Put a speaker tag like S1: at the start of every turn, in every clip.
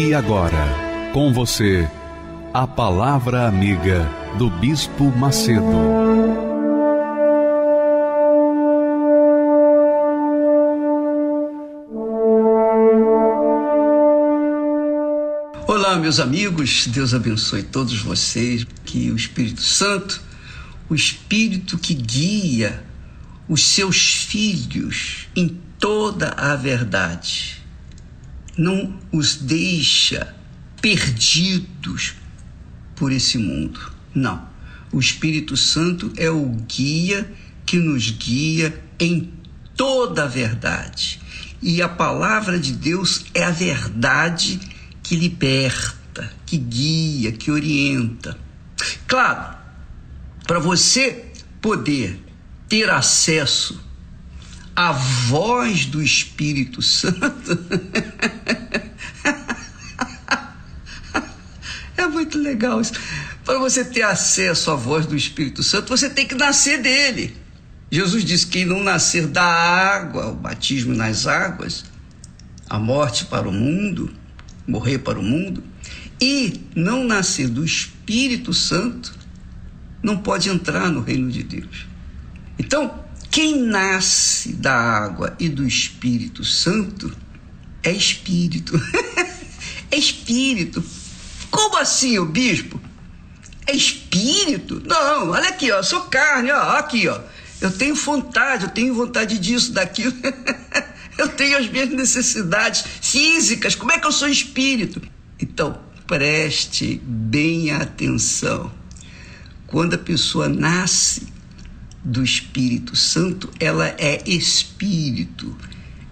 S1: E agora, com você, a Palavra Amiga do Bispo Macedo.
S2: Olá, meus amigos, Deus abençoe todos vocês. Que o Espírito Santo, o Espírito que guia os seus filhos em toda a verdade, não os deixa perdidos por esse mundo. Não. O Espírito Santo é o guia que nos guia em toda a verdade. E a palavra de Deus é a verdade que liberta, que guia, que orienta. Claro, para você poder ter acesso à voz do Espírito Santo, é muito legal isso. Para você ter acesso à voz do Espírito Santo, você tem que nascer dele. Jesus disse: quem não nascer da água, o batismo nas águas, a morte para o mundo, morrer para o mundo, e não nascer do Espírito Santo, não pode entrar no reino de Deus. Então, quem nasce da água e do Espírito Santo é espírito. é espírito. Como assim, o bispo? É espírito? Não, olha aqui, ó, sou carne, ó, aqui, ó. Eu tenho vontade, eu tenho vontade disso, daquilo. eu tenho as minhas necessidades físicas. Como é que eu sou espírito? Então, preste bem atenção. Quando a pessoa nasce do Espírito Santo, ela é espírito.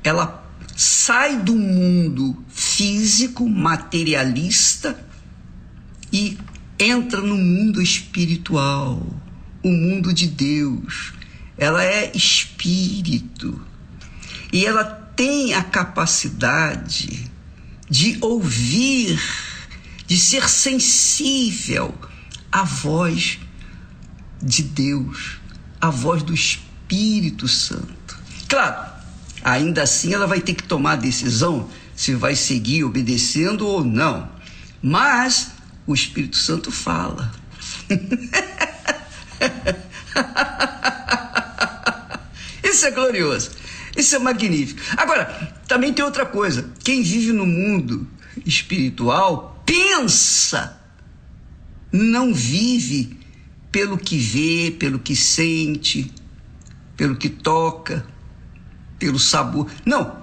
S2: Ela sai do mundo físico, materialista e entra no mundo espiritual, o mundo de Deus. Ela é espírito e ela tem a capacidade de ouvir, de ser sensível à voz de Deus, à voz do Espírito Santo. Claro, ainda assim ela vai ter que tomar a decisão se vai seguir obedecendo ou não. Mas o Espírito Santo fala. Isso é glorioso. Isso é magnífico. Agora, também tem outra coisa. Quem vive no mundo espiritual pensa, não vive pelo que vê, pelo que sente, pelo que toca, pelo sabor. Não.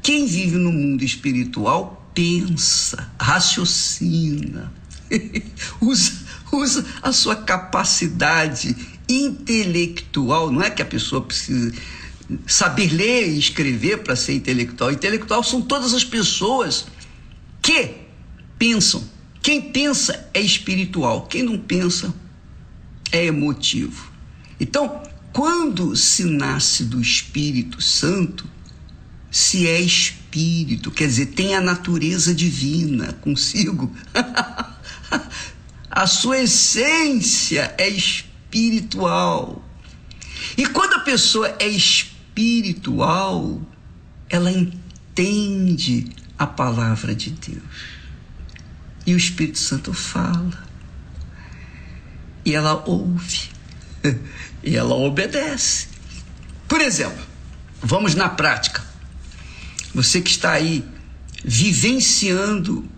S2: Quem vive no mundo espiritual pensa, raciocina, usa, usa a sua capacidade intelectual. Não é que a pessoa precisa saber ler e escrever para ser intelectual. Intelectual são todas as pessoas que pensam. Quem pensa é espiritual, quem não pensa é emotivo. Então, quando se nasce do Espírito Santo, se é espírito, quer dizer, tem a natureza divina consigo. a sua essência é espiritual. E quando a pessoa é espiritual, ela entende a palavra de Deus. E o Espírito Santo fala. E ela ouve. E ela obedece. Por exemplo, vamos na prática. Você que está aí vivenciando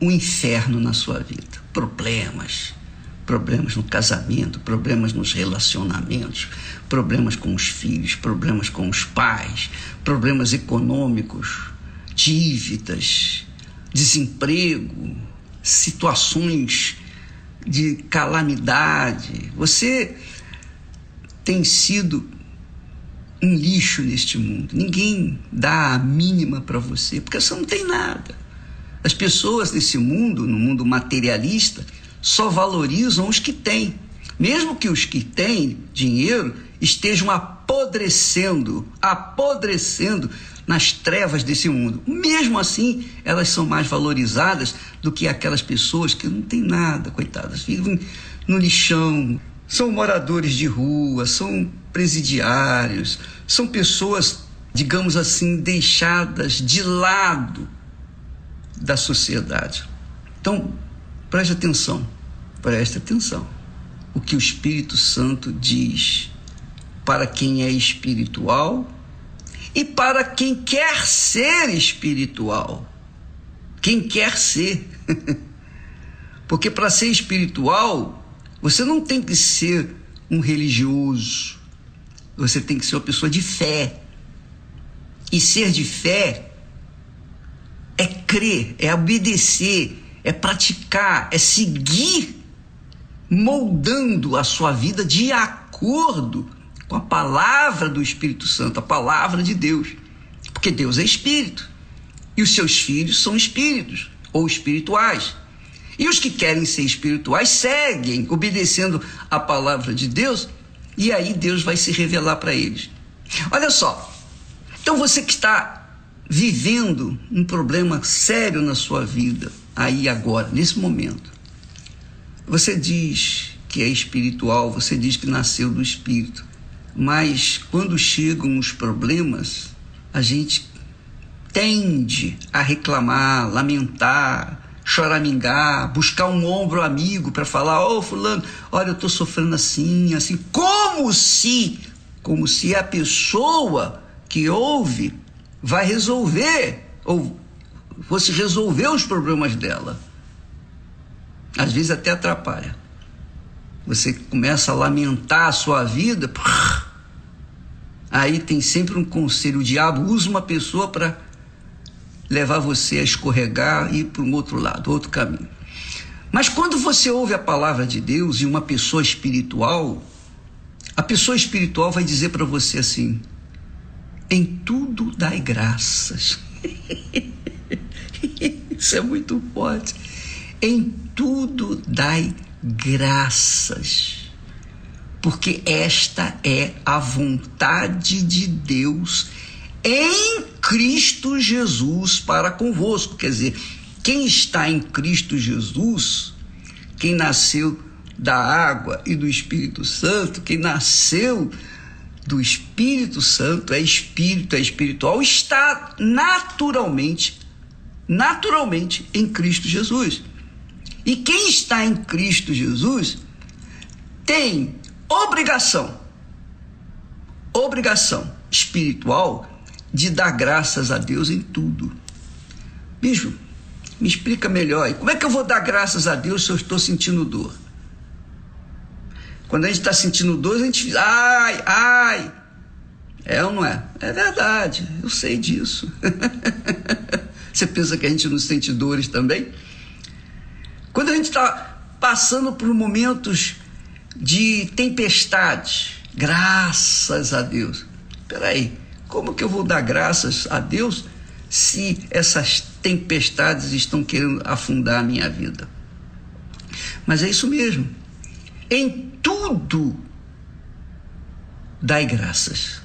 S2: um inferno na sua vida. Problemas, problemas no casamento, problemas nos relacionamentos, problemas com os filhos, problemas com os pais, problemas econômicos, dívidas, desemprego, situações de calamidade. Você tem sido um lixo neste mundo. Ninguém dá a mínima para você, porque você não tem nada. As pessoas nesse mundo, no mundo materialista, só valorizam os que têm. Mesmo que os que têm dinheiro estejam apodrecendo, apodrecendo nas trevas desse mundo. Mesmo assim, elas são mais valorizadas do que aquelas pessoas que não têm nada, coitadas, vivem no lixão, são moradores de rua, são presidiários, são pessoas, digamos assim, deixadas de lado da sociedade. Então, preste atenção, preste atenção. O que o Espírito Santo diz para quem é espiritual e para quem quer ser espiritual. Quem quer ser. Porque para ser espiritual, você não tem que ser um religioso. Você tem que ser uma pessoa de fé. E ser de fé é crer, é obedecer, é praticar, é seguir moldando a sua vida de acordo com a palavra do Espírito Santo, a palavra de Deus. Porque Deus é espírito. E os seus filhos são espíritos ou espirituais. E os que querem ser espirituais seguem obedecendo a palavra de Deus, e aí Deus vai se revelar para eles. Olha só. Então você que está vivendo um problema sério na sua vida, aí agora, nesse momento, você diz que é espiritual, você diz que nasceu do espírito. Mas quando chegam os problemas, a gente tende a reclamar, lamentar, choramingar, buscar um ombro amigo para falar: Ô oh, Fulano, olha, eu estou sofrendo assim, assim, como se, como se a pessoa que ouve vai resolver, ou fosse resolver os problemas dela. Às vezes até atrapalha. Você começa a lamentar a sua vida. Aí tem sempre um conselho. O diabo usa uma pessoa para levar você a escorregar e ir para um outro lado, outro caminho. Mas quando você ouve a palavra de Deus e uma pessoa espiritual, a pessoa espiritual vai dizer para você assim: em tudo dai graças. Isso é muito forte. Em tudo dai graças, porque esta é a vontade de Deus em Cristo Jesus para convosco. Quer dizer, quem está em Cristo Jesus, quem nasceu da água e do Espírito Santo, quem nasceu do Espírito Santo, é espírito, é espiritual, está naturalmente, naturalmente em Cristo Jesus. E quem está em Cristo Jesus tem obrigação, obrigação espiritual de dar graças a Deus em tudo. Bicho, me explica melhor. Como é que eu vou dar graças a Deus se eu estou sentindo dor? Quando a gente está sentindo dor, a gente ai, ai. É ou não é? É verdade, eu sei disso. Você pensa que a gente não sente dores também? Quando a gente está passando por momentos de tempestade, graças a Deus. Peraí, como que eu vou dar graças a Deus se essas tempestades estão querendo afundar a minha vida? Mas é isso mesmo. Em tudo, dai graças.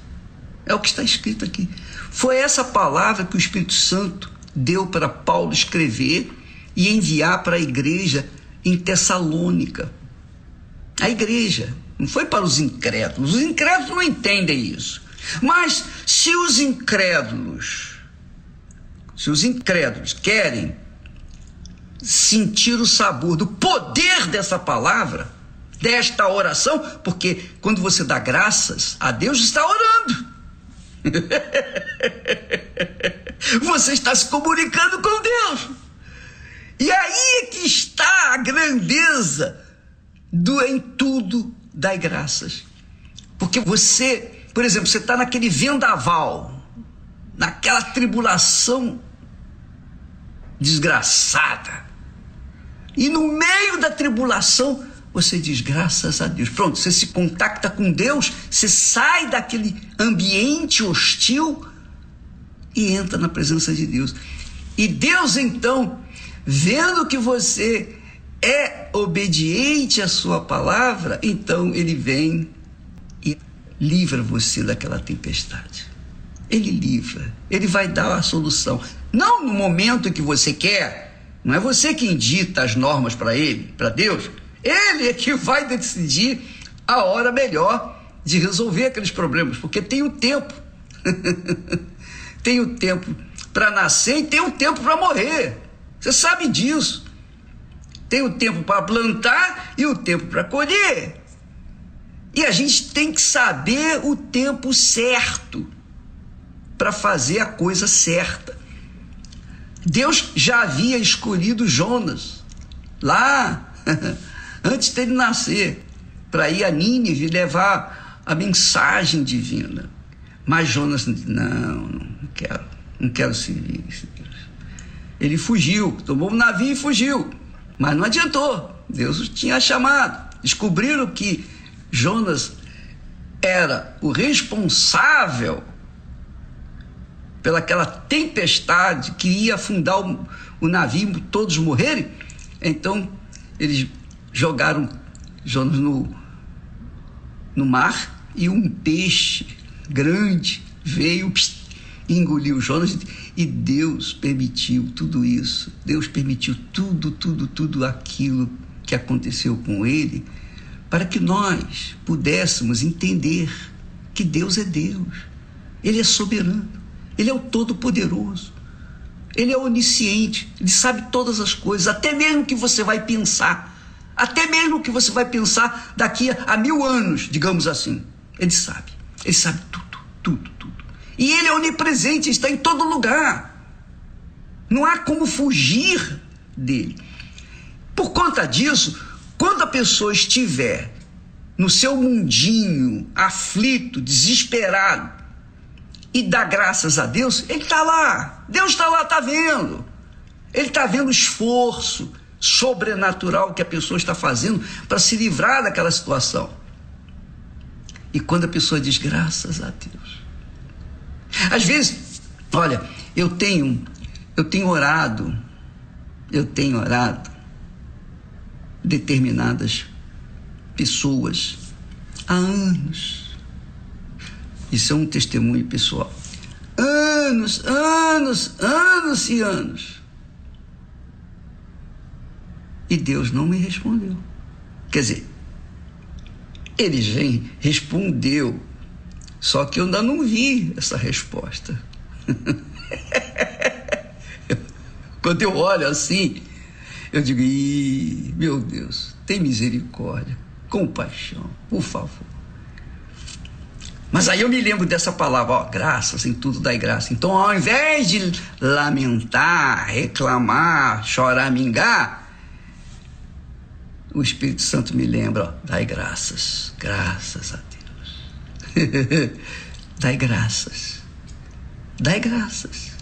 S2: É o que está escrito aqui. Foi essa palavra que o Espírito Santo deu para Paulo escrever e enviar para a igreja em Tessalônica. A igreja, não foi para os incrédulos. Os incrédulos não entendem isso. Mas se os incrédulos, se os incrédulos querem sentir o sabor do poder dessa palavra, desta oração, porque quando você dá graças a Deus, está orando. você está se comunicando com Deus. E aí é que está a grandeza do em tudo dai graças. Porque você, por exemplo, você está naquele vendaval, naquela tribulação desgraçada. E no meio da tribulação, você diz graças a Deus. Pronto, você se contacta com Deus, você sai daquele ambiente hostil e entra na presença de Deus. E Deus então, vendo que você é obediente à sua palavra, então ele vem e livra você daquela tempestade. Ele livra, ele vai dar a solução. Não no momento que você quer, não é você que indita as normas para ele, para Deus. Ele é que vai decidir a hora melhor de resolver aqueles problemas, porque tem o tempo. tem o tempo para nascer e tem o tempo para morrer. Você sabe disso. Tem o tempo para plantar e o tempo para colher. E a gente tem que saber o tempo certo para fazer a coisa certa. Deus já havia escolhido Jonas lá antes dele nascer para ir a Nínive levar a mensagem divina. Mas Jonas não, não quero, não quero servir. Ele fugiu, tomou um navio e fugiu. Mas não adiantou. Deus tinha chamado. Descobriram que Jonas era o responsável pelaquela tempestade que ia afundar o, o navio, todos morrerem. Então, eles jogaram Jonas no, no mar e um peixe grande veio e engoliu Jonas e Deus permitiu tudo isso. Deus permitiu tudo, tudo, tudo aquilo que aconteceu com ele para que nós pudéssemos entender que Deus é Deus. Ele é soberano. Ele é o todo-poderoso. Ele é onisciente, ele sabe todas as coisas, até mesmo que você vai pensar, até mesmo o que você vai pensar daqui a mil anos, digamos assim. Ele sabe, ele sabe tudo, tudo, tudo. E ele é onipresente, está em todo lugar. Não há como fugir dele. Por conta disso, quando a pessoa estiver no seu mundinho, aflito, desesperado, e dá graças a Deus, ele está lá. Deus está lá, está vendo. Ele está vendo o esforço sobrenatural que a pessoa está fazendo para se livrar daquela situação. E quando a pessoa diz graças a Deus, às vezes, olha, eu tenho, eu tenho orado, eu tenho orado determinadas pessoas há anos. Isso é um testemunho pessoal. Anos, anos, anos e anos. E Deus não me respondeu. Quer dizer, ele respondeu só que eu ainda não vi essa resposta. Quando eu olho assim, eu digo: meu Deus, tem misericórdia, compaixão, por favor. Mas aí eu me lembro dessa palavra, ó, graças, em tudo dai graça. Então, ao invés de lamentar, reclamar, chorar, mingar, o Espírito Santo me lembra, ó, dai graças, graças a Deus. Dai graças. Dai graças.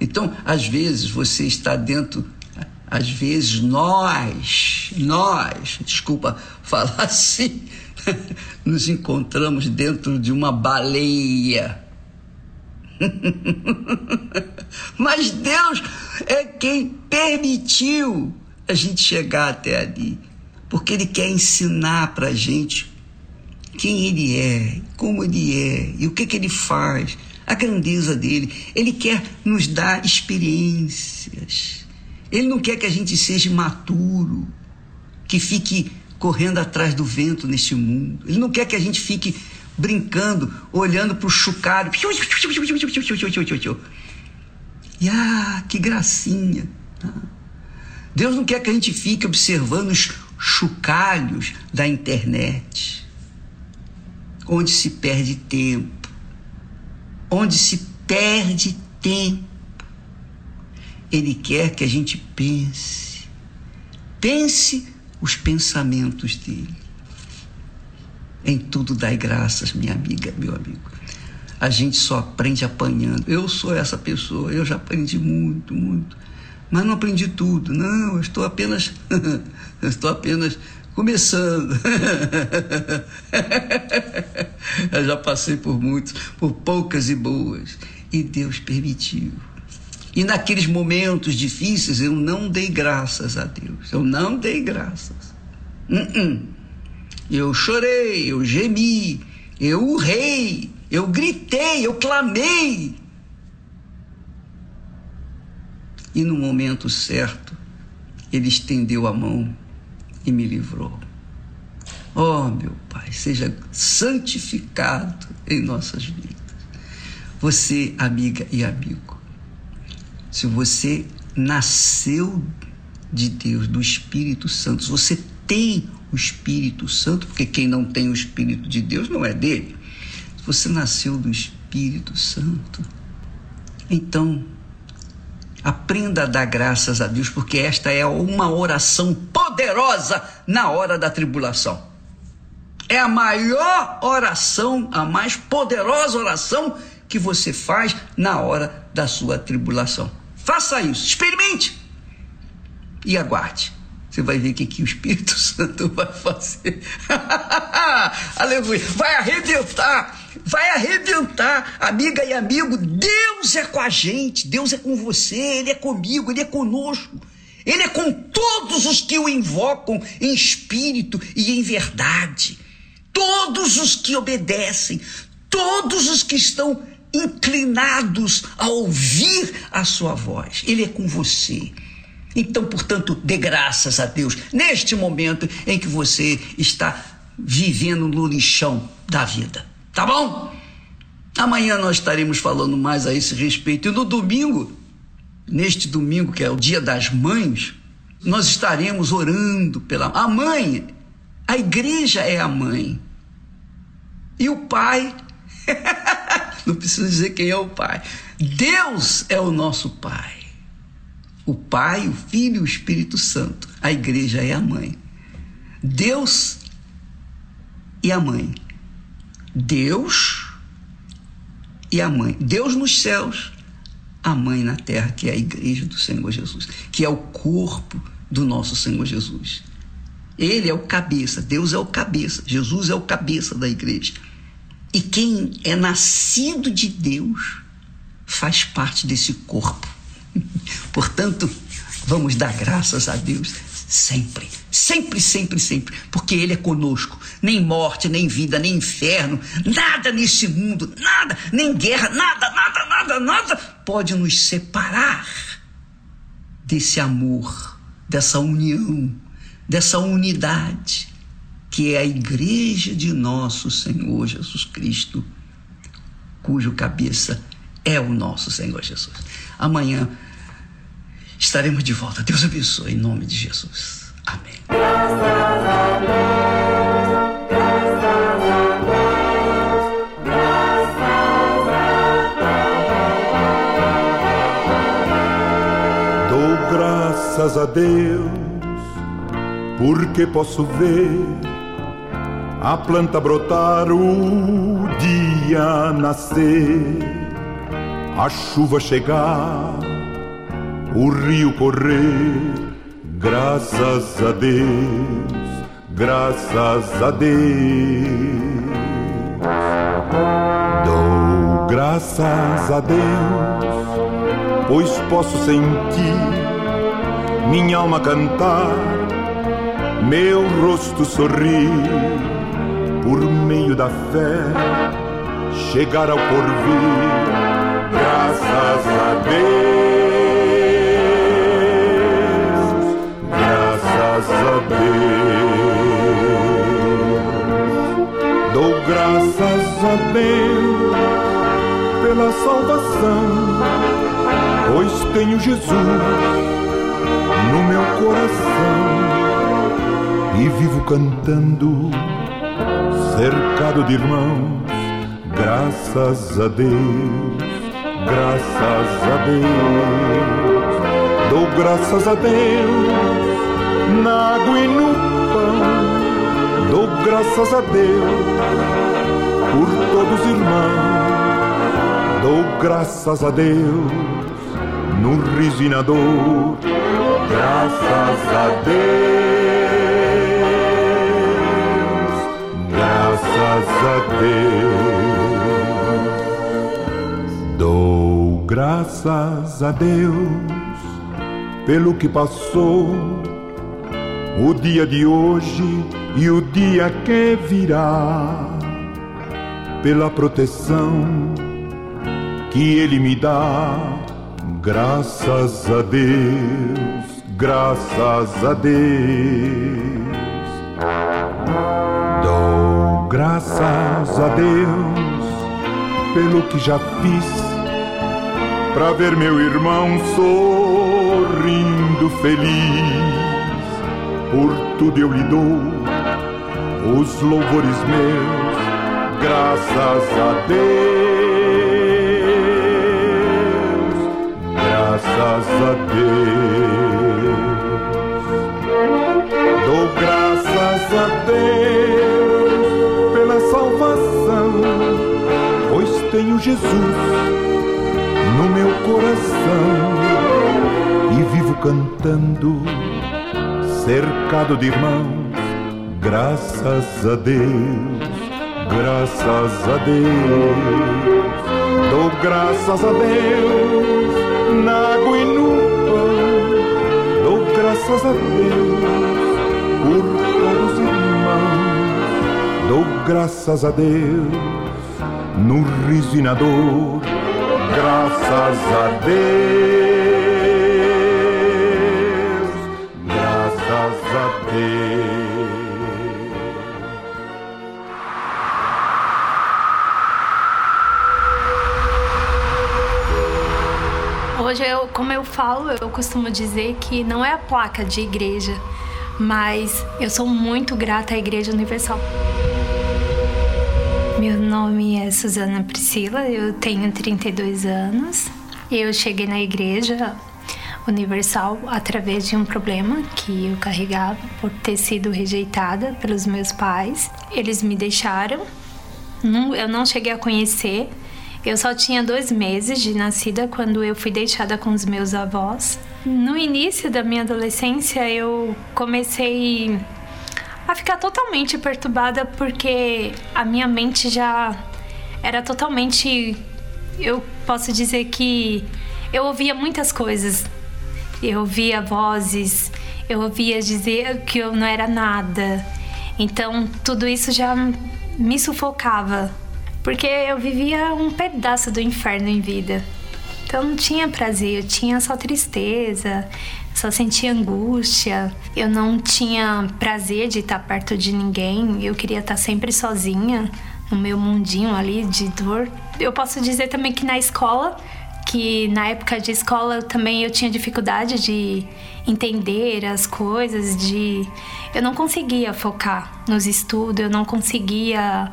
S2: Então, às vezes você está dentro, às vezes nós, nós, desculpa falar assim, nos encontramos dentro de uma baleia. Mas Deus é quem permitiu a gente chegar até ali, porque Ele quer ensinar para a gente quem ele é, como ele é e o que, que ele faz, a grandeza dele. Ele quer nos dar experiências. Ele não quer que a gente seja imaturo, que fique correndo atrás do vento neste mundo. Ele não quer que a gente fique brincando, olhando para o chucalho. E ah, que gracinha. Deus não quer que a gente fique observando os chocalhos da internet onde se perde tempo. Onde se perde tempo. Ele quer que a gente pense. Pense os pensamentos dele. Em tudo dai graças, minha amiga, meu amigo. A gente só aprende apanhando. Eu sou essa pessoa, eu já aprendi muito, muito. Mas não aprendi tudo. Não, eu estou apenas, eu estou apenas começando. Eu já passei por muitos, por poucas e boas, e Deus permitiu. E naqueles momentos difíceis eu não dei graças a Deus, eu não dei graças. Uh -uh. Eu chorei, eu gemi, eu urrei, eu gritei, eu clamei. E no momento certo, ele estendeu a mão e me livrou. Oh, meu Pai, seja santificado em nossas vidas. Você, amiga e amigo, se você nasceu de Deus, do Espírito Santo, se você tem o Espírito Santo, porque quem não tem o Espírito de Deus não é dele. Se você nasceu do Espírito Santo, então aprenda a dar graças a Deus, porque esta é uma oração poderosa na hora da tribulação. É a maior oração, a mais poderosa oração que você faz na hora da sua tribulação. Faça isso, experimente e aguarde. Você vai ver o que, que o Espírito Santo vai fazer. Aleluia. Vai arrebentar. Vai arrebentar, amiga e amigo. Deus é com a gente. Deus é com você. Ele é comigo. Ele é conosco. Ele é com todos os que o invocam em espírito e em verdade. Todos os que obedecem. Todos os que estão inclinados a ouvir a sua voz. Ele é com você. Então, portanto, dê graças a Deus neste momento em que você está vivendo no lixão da vida. Tá bom? Amanhã nós estaremos falando mais a esse respeito. E no domingo, neste domingo, que é o Dia das Mães, nós estaremos orando pela. A mãe, a igreja é a mãe. E o pai. Não preciso dizer quem é o pai. Deus é o nosso pai o Pai, o Filho e o Espírito Santo. A igreja é a mãe. Deus e a mãe. Deus e a mãe. Deus nos céus, a mãe na terra, que é a igreja do Senhor Jesus, que é o corpo do nosso Senhor Jesus. Ele é o cabeça, Deus é o cabeça, Jesus é o cabeça da igreja. E quem é nascido de Deus faz parte desse corpo. Portanto, vamos dar graças a Deus sempre, sempre, sempre, sempre, porque Ele é conosco. Nem morte, nem vida, nem inferno, nada nesse mundo, nada, nem guerra, nada, nada, nada, nada pode nos separar desse amor, dessa união, dessa unidade que é a igreja de nosso Senhor Jesus Cristo, cujo cabeça é o nosso Senhor Jesus. Amanhã estaremos de volta. Deus abençoe em nome de Jesus. Amém. Graças a Deus,
S3: porque posso ver a planta brotar, o dia nascer a chuva chegar, o rio correr, graças a Deus, graças a Deus. Dou graças a Deus, pois posso sentir minha alma cantar, meu rosto sorrir, por meio da fé, chegar ao porvir graças a Deus, graças a Deus. Dou graças a Deus pela salvação, pois tenho Jesus coração. E vivo cantando, cercado de irmãos, graças a Deus graças a Deus, dou graças a Deus na água e no pão, dou graças a Deus por todos os irmãos, dou graças a Deus no riso dor, graças a Deus. graças a Deus. Dou graças a Deus pelo que passou, o dia de hoje e o dia que virá, pela proteção que Ele me dá. Graças a Deus, graças a Deus. Dou graças a Deus pelo que já fiz pra ver meu irmão sorrindo feliz. Por tudo eu lhe dou os louvores meus, graças a Deus, graças a Deus. Deus pela salvação, pois tenho Jesus no meu coração e vivo cantando, cercado de irmãos. Graças a Deus, graças a Deus, dou graças a Deus na água e no pão, dou graças a Deus por todos os dou graças a Deus no riso e na dor graças a Deus, graças a Deus.
S4: Hoje, eu, como eu falo, eu costumo dizer que não é a placa de igreja, mas eu sou muito grata à Igreja Universal. Meu nome é Suzana Priscila, eu tenho 32 anos. Eu cheguei na igreja universal através de um problema que eu carregava por ter sido rejeitada pelos meus pais. Eles me deixaram, eu não cheguei a conhecer. Eu só tinha dois meses de nascida quando eu fui deixada com os meus avós. No início da minha adolescência, eu comecei a ficar totalmente perturbada porque a minha mente já era totalmente. Eu posso dizer que eu ouvia muitas coisas. Eu ouvia vozes, eu ouvia dizer que eu não era nada. Então tudo isso já me sufocava, porque eu vivia um pedaço do inferno em vida. Então não tinha prazer, eu tinha só tristeza, só sentia angústia, eu não tinha prazer de estar perto de ninguém, eu queria estar sempre sozinha no meu mundinho ali de dor. Eu posso dizer também que na escola, que na época de escola também eu tinha dificuldade de entender as coisas, de eu não conseguia focar nos estudos, eu não conseguia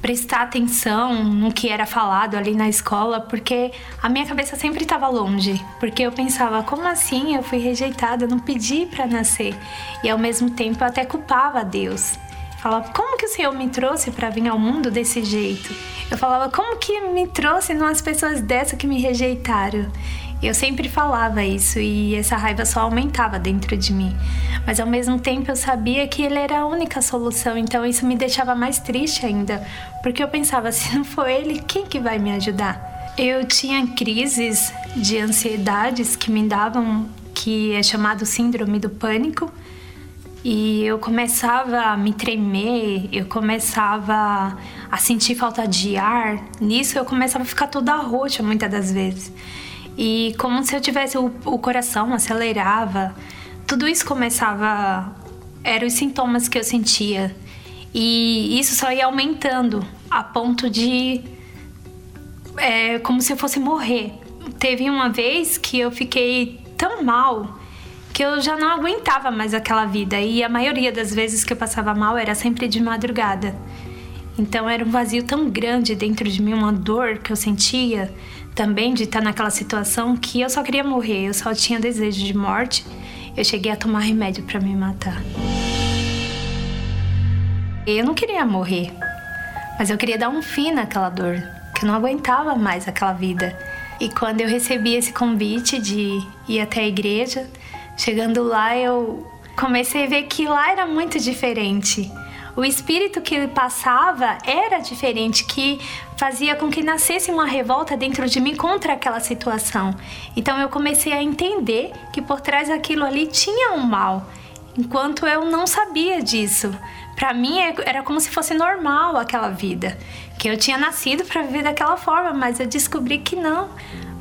S4: prestar atenção no que era falado ali na escola, porque a minha cabeça sempre estava longe, porque eu pensava, como assim eu fui rejeitada, eu não pedi para nascer? E ao mesmo tempo eu até culpava a Deus. Falava, como que o Senhor me trouxe para vir ao mundo desse jeito? Eu falava, como que me trouxe umas pessoas dessa que me rejeitaram? Eu sempre falava isso e essa raiva só aumentava dentro de mim. Mas ao mesmo tempo eu sabia que ele era a única solução, então isso me deixava mais triste ainda, porque eu pensava, se não for ele, quem que vai me ajudar? Eu tinha crises de ansiedades que me davam, que é chamado síndrome do pânico. E eu começava a me tremer, eu começava a sentir falta de ar. Nisso eu começava a ficar toda roxa muitas das vezes. E como se eu tivesse o, o coração acelerava, tudo isso começava. Eram os sintomas que eu sentia. E isso só ia aumentando a ponto de. É, como se eu fosse morrer. Teve uma vez que eu fiquei tão mal que eu já não aguentava mais aquela vida. E a maioria das vezes que eu passava mal era sempre de madrugada. Então era um vazio tão grande dentro de mim, uma dor que eu sentia também de estar naquela situação que eu só queria morrer, eu só tinha desejo de morte. Eu cheguei a tomar remédio para me matar. Eu não queria morrer, mas eu queria dar um fim naquela dor, que eu não aguentava mais aquela vida. E quando eu recebi esse convite de ir até a igreja, chegando lá eu comecei a ver que lá era muito diferente. o espírito que passava era diferente, que fazia com que nascesse uma revolta dentro de mim contra aquela situação. Então eu comecei a entender que por trás daquilo ali tinha um mal, enquanto eu não sabia disso. Para mim é, era como se fosse normal aquela vida, que eu tinha nascido para viver daquela forma, mas eu descobri que não.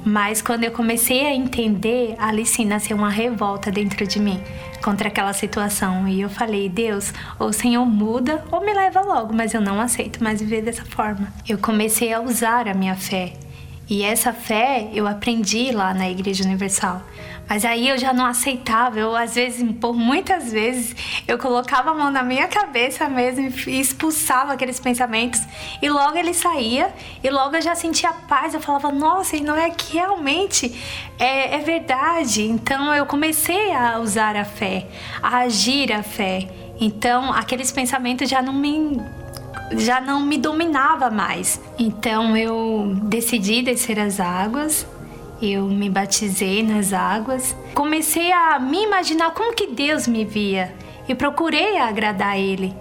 S4: Mas quando eu comecei a entender, ali sim nasceu uma revolta dentro de mim contra aquela situação. E eu falei, Deus, ou o Senhor muda ou me leva logo, mas eu não aceito mais viver dessa forma. Eu comecei a usar a minha fé. E essa fé eu aprendi lá na Igreja Universal. Mas aí eu já não aceitava, eu às vezes, por muitas vezes, eu colocava a mão na minha cabeça mesmo e expulsava aqueles pensamentos. E logo ele saía, e logo eu já sentia paz. Eu falava, nossa, e não é que realmente é, é verdade. Então eu comecei a usar a fé, a agir a fé. Então aqueles pensamentos já não me já não me dominava mais. Então eu decidi descer as águas eu me batizei nas águas, comecei a me imaginar como que Deus me via e procurei agradar Ele,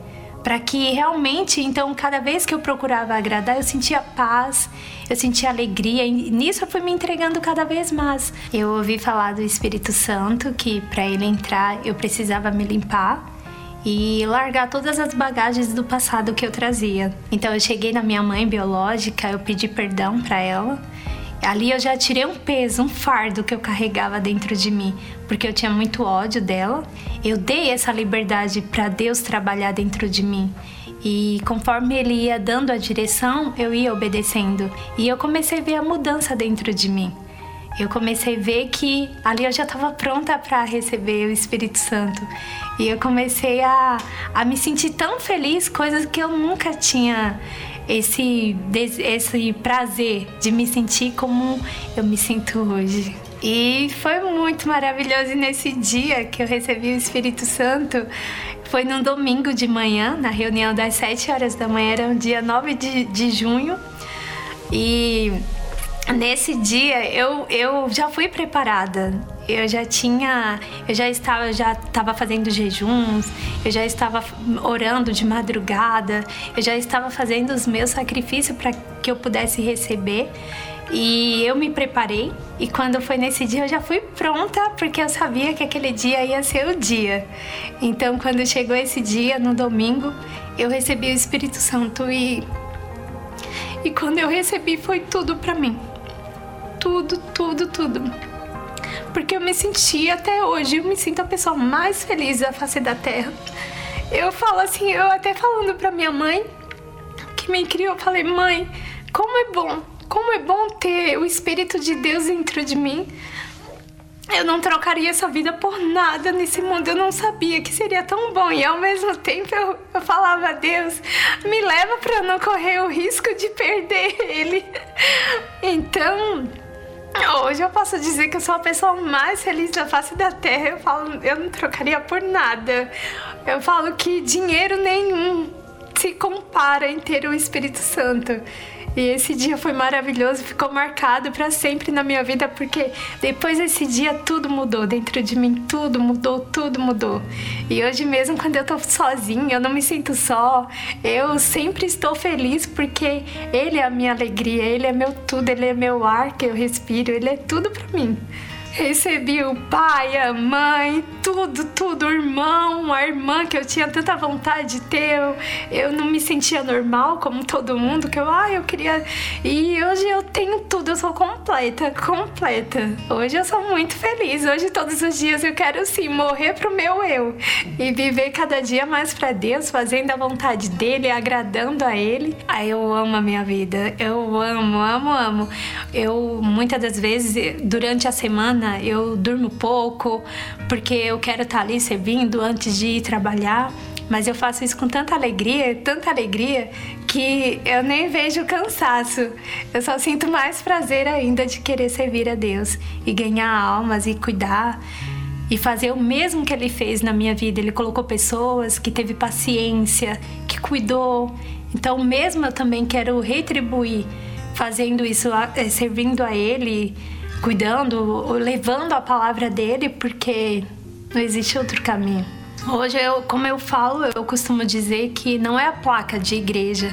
S4: para que realmente, então, cada vez que eu procurava agradar, eu sentia paz, eu sentia alegria e nisso eu fui me entregando cada vez mais. Eu ouvi falar do Espírito Santo que para ele entrar eu precisava me limpar e largar todas as bagagens do passado que eu trazia. Então eu cheguei na minha mãe biológica, eu pedi perdão para ela Ali eu já tirei um peso, um fardo que eu carregava dentro de mim, porque eu tinha muito ódio dela. Eu dei essa liberdade para Deus trabalhar dentro de mim. E conforme ele ia dando a direção, eu ia obedecendo. E eu comecei a ver a mudança dentro de mim. Eu comecei a ver que ali eu já estava pronta para receber o Espírito Santo. E eu comecei a, a me sentir tão feliz, coisas que eu nunca tinha esse, esse prazer de me sentir como eu me sinto hoje. E foi muito maravilhoso. E nesse dia que eu recebi o Espírito Santo, foi num domingo de manhã, na reunião das 7 horas da manhã, era um dia 9 de, de junho. E nesse dia eu, eu já fui preparada. Eu já tinha, eu já estava, já estava fazendo jejuns, eu já estava orando de madrugada, eu já estava fazendo os meus sacrifícios para que eu pudesse receber. E eu me preparei e quando foi nesse dia eu já fui pronta porque eu sabia que aquele dia ia ser o dia. Então quando chegou esse dia no domingo, eu recebi o Espírito Santo e e quando eu recebi foi tudo para mim tudo, tudo, tudo. Porque eu me senti até hoje, eu me sinto a pessoa mais feliz da face da terra. Eu falo assim, eu até falando pra minha mãe, que me criou, eu falei, mãe, como é bom, como é bom ter o Espírito de Deus dentro de mim. Eu não trocaria essa vida por nada nesse mundo. Eu não sabia que seria tão bom. E ao mesmo tempo eu, eu falava a Deus, me leva para não correr o risco de perder ele. Então, Hoje eu posso dizer que eu sou a pessoa mais feliz da face da terra. Eu falo, eu não trocaria por nada. Eu falo que dinheiro nenhum se compara em ter o Espírito Santo. E esse dia foi maravilhoso, ficou marcado para sempre na minha vida, porque depois desse dia tudo mudou dentro de mim, tudo mudou, tudo mudou. E hoje mesmo quando eu tô sozinha, eu não me sinto só. Eu sempre estou feliz porque ele é a minha alegria, ele é meu tudo, ele é meu ar que eu respiro, ele é tudo para mim. Recebi o pai, a mãe, tudo, tudo, o irmão, a irmã que eu tinha tanta vontade de ter. Eu, não me sentia normal como todo mundo, que eu, ah, eu queria. E hoje eu tenho tudo, eu sou completa, completa. Hoje eu sou muito feliz. Hoje, todos os dias, eu quero sim morrer pro meu eu e viver cada dia mais para Deus, fazendo a vontade dele, agradando a ele. Aí eu amo a minha vida, eu amo, amo, amo. Eu muitas das vezes, durante a semana, semana eu durmo pouco, porque eu quero estar ali servindo antes de ir trabalhar. Mas eu faço isso com tanta alegria, tanta alegria, que eu nem vejo cansaço. Eu só sinto mais prazer ainda de querer servir a Deus e ganhar almas e cuidar e fazer o mesmo que ele fez na minha vida. Ele colocou pessoas que teve paciência, que cuidou. Então, mesmo eu também quero retribuir fazendo isso, eh, servindo a ele cuidando, levando a palavra dele, porque não existe outro caminho. Hoje, eu, como eu falo, eu costumo dizer que não é a placa de igreja,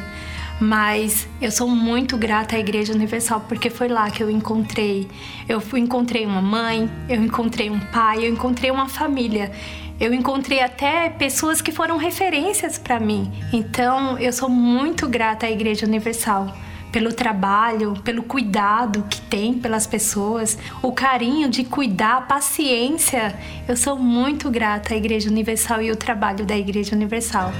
S4: mas eu sou muito grata à Igreja Universal porque foi lá que eu encontrei. Eu encontrei uma mãe, eu encontrei um pai, eu encontrei uma família. Eu encontrei até pessoas que foram referências para mim. Então, eu sou muito grata à Igreja Universal pelo trabalho, pelo cuidado que tem pelas pessoas, o carinho de cuidar, a paciência. Eu sou muito grata à Igreja Universal e o trabalho da Igreja Universal.